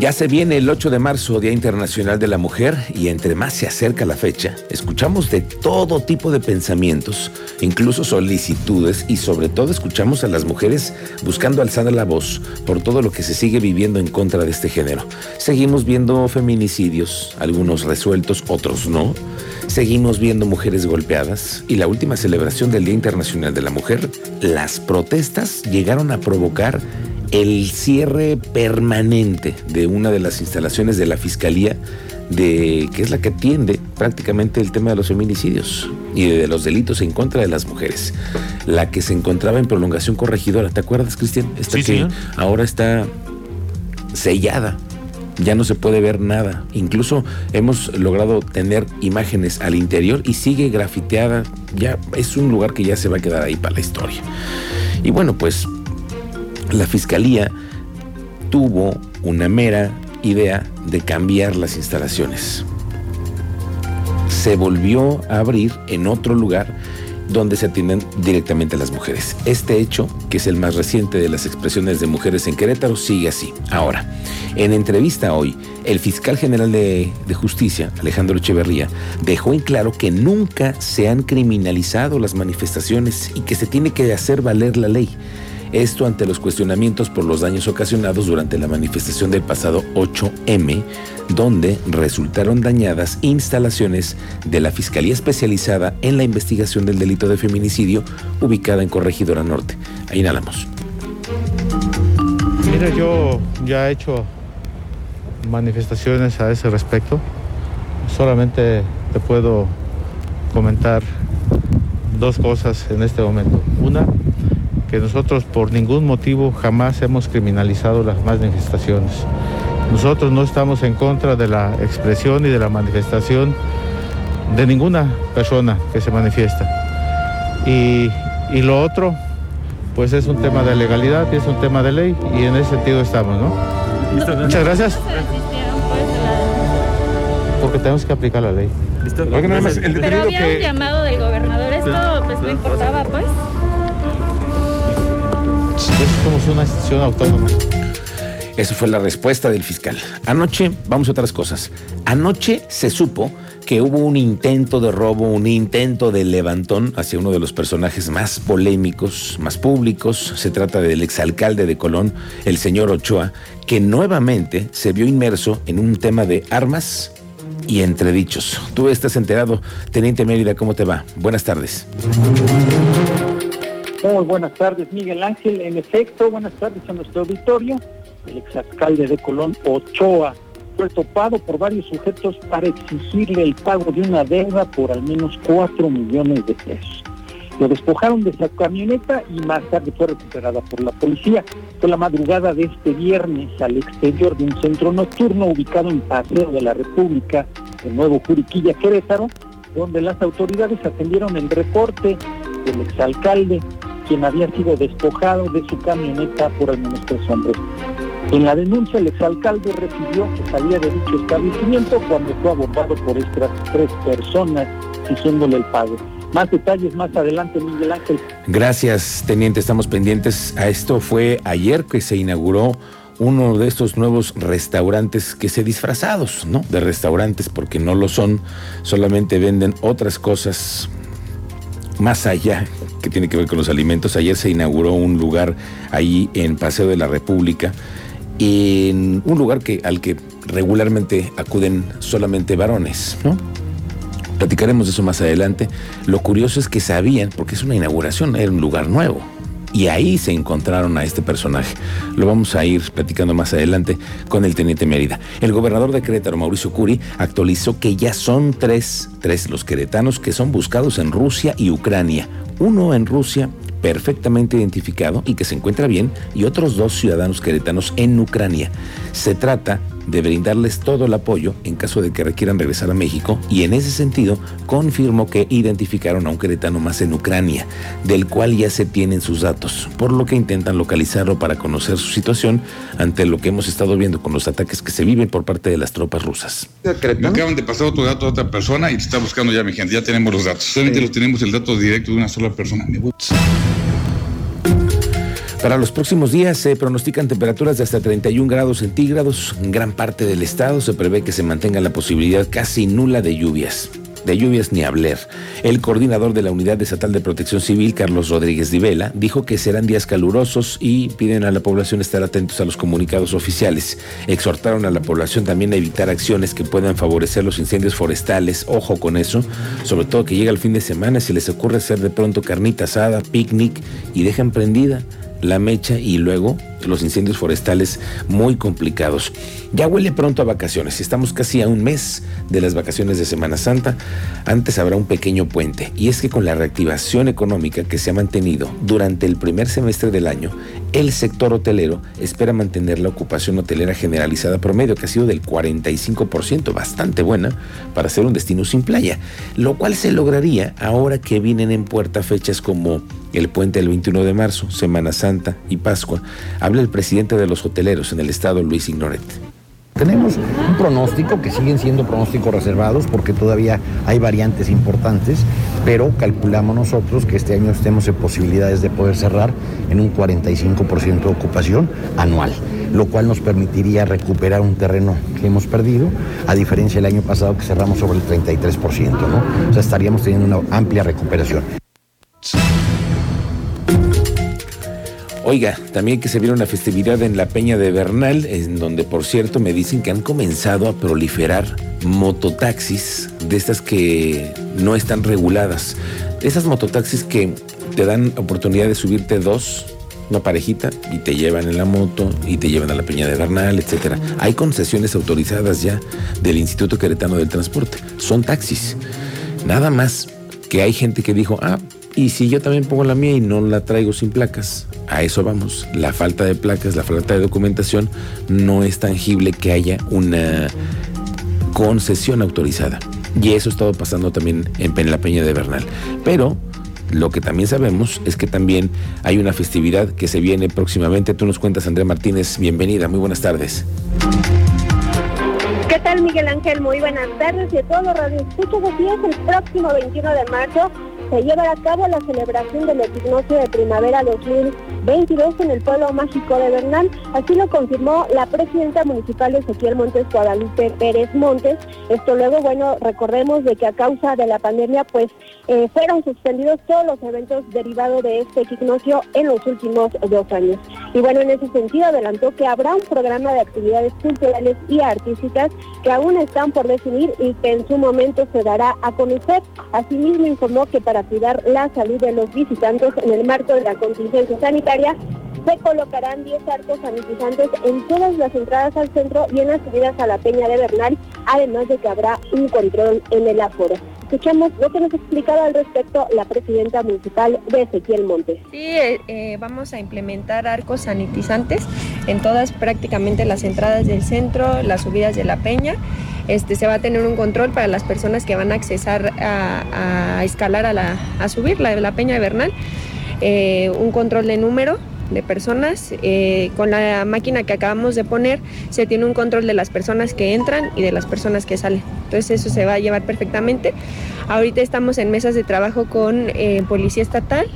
Ya se viene el 8 de marzo, Día Internacional de la Mujer, y entre más se acerca la fecha, escuchamos de todo tipo de pensamientos, incluso solicitudes, y sobre todo escuchamos a las mujeres buscando alzar la voz por todo lo que se sigue viviendo en contra de este género. Seguimos viendo feminicidios, algunos resueltos, otros no. Seguimos viendo mujeres golpeadas y la última celebración del Día Internacional de la Mujer, las protestas llegaron a provocar el cierre permanente de una de las instalaciones de la Fiscalía, de, que es la que atiende prácticamente el tema de los feminicidios y de los delitos en contra de las mujeres. La que se encontraba en prolongación corregidora, ¿te acuerdas, Cristian? Esta Sí, que señor. ahora está sellada. Ya no se puede ver nada. Incluso hemos logrado tener imágenes al interior y sigue grafiteada. Ya es un lugar que ya se va a quedar ahí para la historia. Y bueno, pues la fiscalía tuvo una mera idea de cambiar las instalaciones. Se volvió a abrir en otro lugar donde se atienden directamente a las mujeres. Este hecho, que es el más reciente de las expresiones de mujeres en Querétaro, sigue así. Ahora, en entrevista hoy, el fiscal general de, de justicia, Alejandro Echeverría, dejó en claro que nunca se han criminalizado las manifestaciones y que se tiene que hacer valer la ley. Esto ante los cuestionamientos por los daños ocasionados durante la manifestación del pasado 8M, donde resultaron dañadas instalaciones de la Fiscalía Especializada en la Investigación del Delito de Feminicidio, ubicada en Corregidora Norte. Ahí inhalamos. Mira, yo ya he hecho manifestaciones a ese respecto. Solamente te puedo comentar dos cosas en este momento. Una, que nosotros por ningún motivo jamás hemos criminalizado las manifestaciones. Nosotros no estamos en contra de la expresión y de la manifestación de ninguna persona que se manifiesta. Y, y lo otro, pues es un tema de legalidad y es un tema de ley y en ese sentido estamos, ¿no? Muchas gracias. Porque tenemos que aplicar la ley. El Pero había un llamado del gobernador, esto pues no importaba pues. Nosotros somos una institución autónoma. Esa fue la respuesta del fiscal. Anoche, vamos a otras cosas. Anoche se supo que hubo un intento de robo, un intento de levantón hacia uno de los personajes más polémicos, más públicos. Se trata del exalcalde de Colón, el señor Ochoa, que nuevamente se vio inmerso en un tema de armas y entredichos. Tú estás enterado, Teniente Mérida, ¿cómo te va? Buenas tardes. Muy buenas tardes, Miguel Ángel. En efecto, buenas tardes a nuestro auditorio. El exalcalde de Colón, Ochoa, fue topado por varios sujetos para exigirle el pago de una deuda por al menos 4 millones de pesos. Lo despojaron de esa camioneta y más tarde fue recuperada por la policía. Fue la madrugada de este viernes al exterior de un centro nocturno ubicado en Paseo de la República, en Nuevo Juriquilla, Querétaro, donde las autoridades atendieron el reporte del exalcalde, quien había sido despojado de su camioneta por al menos tres hombres. En la denuncia, el exalcalde refirió que salía de dicho establecimiento cuando fue abordado por estas tres personas, exigiéndole el pago. Más detalles más adelante, Miguel Ángel. Gracias, teniente. Estamos pendientes a esto. Fue ayer que se inauguró uno de estos nuevos restaurantes que se disfrazados, ¿no? De restaurantes porque no lo son, solamente venden otras cosas más allá que tiene que ver con los alimentos. Ayer se inauguró un lugar ahí en Paseo de la República, en un lugar que, al que regularmente acuden solamente varones, ¿no? Platicaremos de eso más adelante. Lo curioso es que sabían, porque es una inauguración, era un lugar nuevo. Y ahí se encontraron a este personaje. Lo vamos a ir platicando más adelante con el teniente Mérida. El gobernador de Querétaro, Mauricio Curi, actualizó que ya son tres, tres los queretanos que son buscados en Rusia y Ucrania. Uno en Rusia, perfectamente identificado y que se encuentra bien, y otros dos ciudadanos queretanos en Ucrania. Se trata de brindarles todo el apoyo en caso de que requieran regresar a México y en ese sentido confirmó que identificaron a un queretano más en Ucrania, del cual ya se tienen sus datos, por lo que intentan localizarlo para conocer su situación ante lo que hemos estado viendo con los ataques que se viven por parte de las tropas rusas. Me acaban de pasar otro dato a otra persona y te está buscando ya mi gente, ya tenemos los datos, solamente los tenemos el dato directo de una sola persona. Para los próximos días se pronostican temperaturas de hasta 31 grados centígrados. En gran parte del estado se prevé que se mantenga la posibilidad casi nula de lluvias. De lluvias ni hablar. El coordinador de la Unidad Estatal de Protección Civil, Carlos Rodríguez Divela, dijo que serán días calurosos y piden a la población estar atentos a los comunicados oficiales. Exhortaron a la población también a evitar acciones que puedan favorecer los incendios forestales. Ojo con eso, sobre todo que llega el fin de semana, si les ocurre hacer de pronto carnita asada, picnic y dejan prendida la mecha y luego los incendios forestales muy complicados. Ya huele pronto a vacaciones, estamos casi a un mes de las vacaciones de Semana Santa, antes habrá un pequeño puente. Y es que con la reactivación económica que se ha mantenido durante el primer semestre del año, el sector hotelero espera mantener la ocupación hotelera generalizada promedio que ha sido del 45%, bastante buena para ser un destino sin playa, lo cual se lograría ahora que vienen en puerta fechas como el puente del 21 de marzo, Semana Santa y Pascua, habla el presidente de los hoteleros en el estado, Luis Ignoret. Tenemos un pronóstico que siguen siendo pronósticos reservados porque todavía hay variantes importantes, pero calculamos nosotros que este año estemos en posibilidades de poder cerrar en un 45% de ocupación anual, lo cual nos permitiría recuperar un terreno que hemos perdido, a diferencia del año pasado que cerramos sobre el 33%, ¿no? O sea, estaríamos teniendo una amplia recuperación. Oiga, también que se viera una festividad en la Peña de Bernal, en donde por cierto me dicen que han comenzado a proliferar mototaxis de estas que no están reguladas. Esas mototaxis que te dan oportunidad de subirte dos, una parejita, y te llevan en la moto y te llevan a la Peña de Bernal, etcétera. Hay concesiones autorizadas ya del Instituto Queretano del Transporte. Son taxis. Nada más que hay gente que dijo, ah, y si yo también pongo la mía y no la traigo sin placas, a eso vamos. La falta de placas, la falta de documentación no es tangible que haya una concesión autorizada. Y eso ha estado pasando también en la Peña de Bernal. Pero lo que también sabemos es que también hay una festividad que se viene próximamente. Tú nos cuentas, Andrea Martínez. Bienvenida, muy buenas tardes. ¿Qué tal, Miguel Ángel? Muy buenas tardes y a todos los radioescuchos. Así es, el próximo 21 de marzo se llevará a cabo la celebración del equinoccio de primavera 2022 en el pueblo mágico de Bernal. Así lo confirmó la presidenta municipal Ezequiel Montes Guadalupe Pérez Montes. Esto luego, bueno, recordemos de que a causa de la pandemia, pues eh, fueron suspendidos todos los eventos derivados de este equinoccio en los últimos dos años. Y bueno, en ese sentido adelantó que habrá un programa de actividades culturales y artísticas que aún están por definir y que en su momento se dará a conocer. Asimismo informó que para cuidar la salud de los visitantes en el marco de la contingencia sanitaria. Se colocarán 10 arcos sanitizantes en todas las entradas al centro y en las subidas a la Peña de Bernal, además de que habrá un control en el aforo. Escuchamos lo que nos explicaba al respecto la presidenta municipal de Ezequiel Montes. Sí, eh, eh, vamos a implementar arcos sanitizantes en todas prácticamente las entradas del centro, las subidas de la peña. Este, se va a tener un control para las personas que van a accesar a, escalar a, la, a subir la, la peña de Bernal, eh, un control de número de personas. Eh, con la máquina que acabamos de poner se tiene un control de las personas que entran y de las personas que salen. Entonces eso se va a llevar perfectamente. Ahorita estamos en mesas de trabajo con eh, Policía Estatal.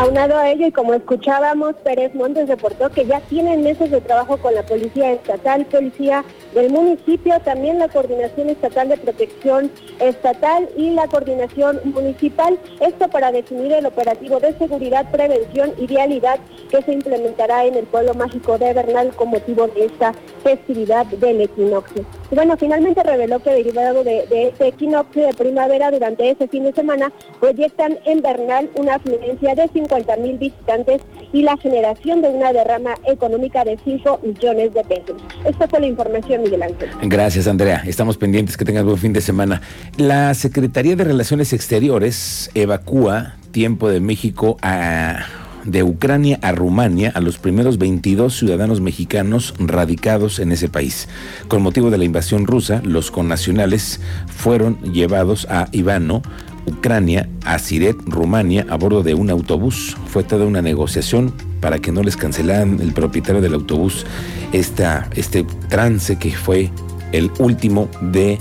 Aunado a ello, y como escuchábamos, Pérez Montes reportó que ya tienen meses de trabajo con la Policía Estatal, Policía del municipio, también la Coordinación Estatal de Protección Estatal y la Coordinación Municipal. Esto para definir el operativo de seguridad, prevención y vialidad que se implementará en el pueblo mágico de Bernal con motivo de esta festividad del equinoccio. Y bueno, finalmente reveló que derivado de, de este equinoccio de primavera durante ese fin de semana proyectan en Bernal una afluencia de 50 mil visitantes y la generación de una derrama económica de 5 millones de pesos. Esta fue la información, Miguel Ángel. Gracias, Andrea. Estamos pendientes. Que tengas buen fin de semana. La Secretaría de Relaciones Exteriores evacúa tiempo de México a de Ucrania a Rumania a los primeros 22 ciudadanos mexicanos radicados en ese país. Con motivo de la invasión rusa, los connacionales fueron llevados a Ivano, Ucrania, a Siret, Rumania, a bordo de un autobús. Fue toda una negociación para que no les cancelaran el propietario del autobús esta, este trance que fue el último de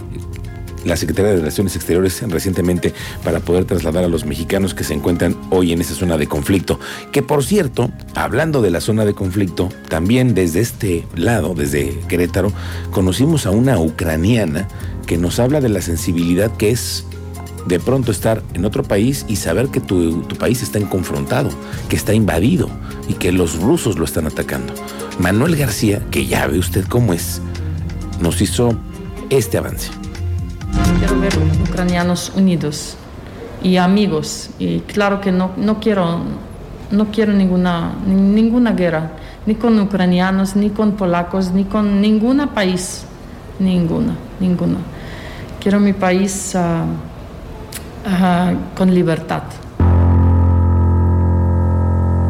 la Secretaría de Relaciones Exteriores recientemente para poder trasladar a los mexicanos que se encuentran hoy en esa zona de conflicto. Que por cierto, hablando de la zona de conflicto, también desde este lado, desde Querétaro, conocimos a una ucraniana que nos habla de la sensibilidad que es de pronto estar en otro país y saber que tu, tu país está en confrontado, que está invadido y que los rusos lo están atacando. Manuel García, que ya ve usted cómo es, nos hizo este avance. Quiero ver ucranianos unidos y amigos. Y claro que no, no quiero, no quiero ninguna, ninguna guerra, ni con ucranianos, ni con polacos, ni con ningún país. Ninguna, ninguna. Quiero mi país uh, uh, con libertad.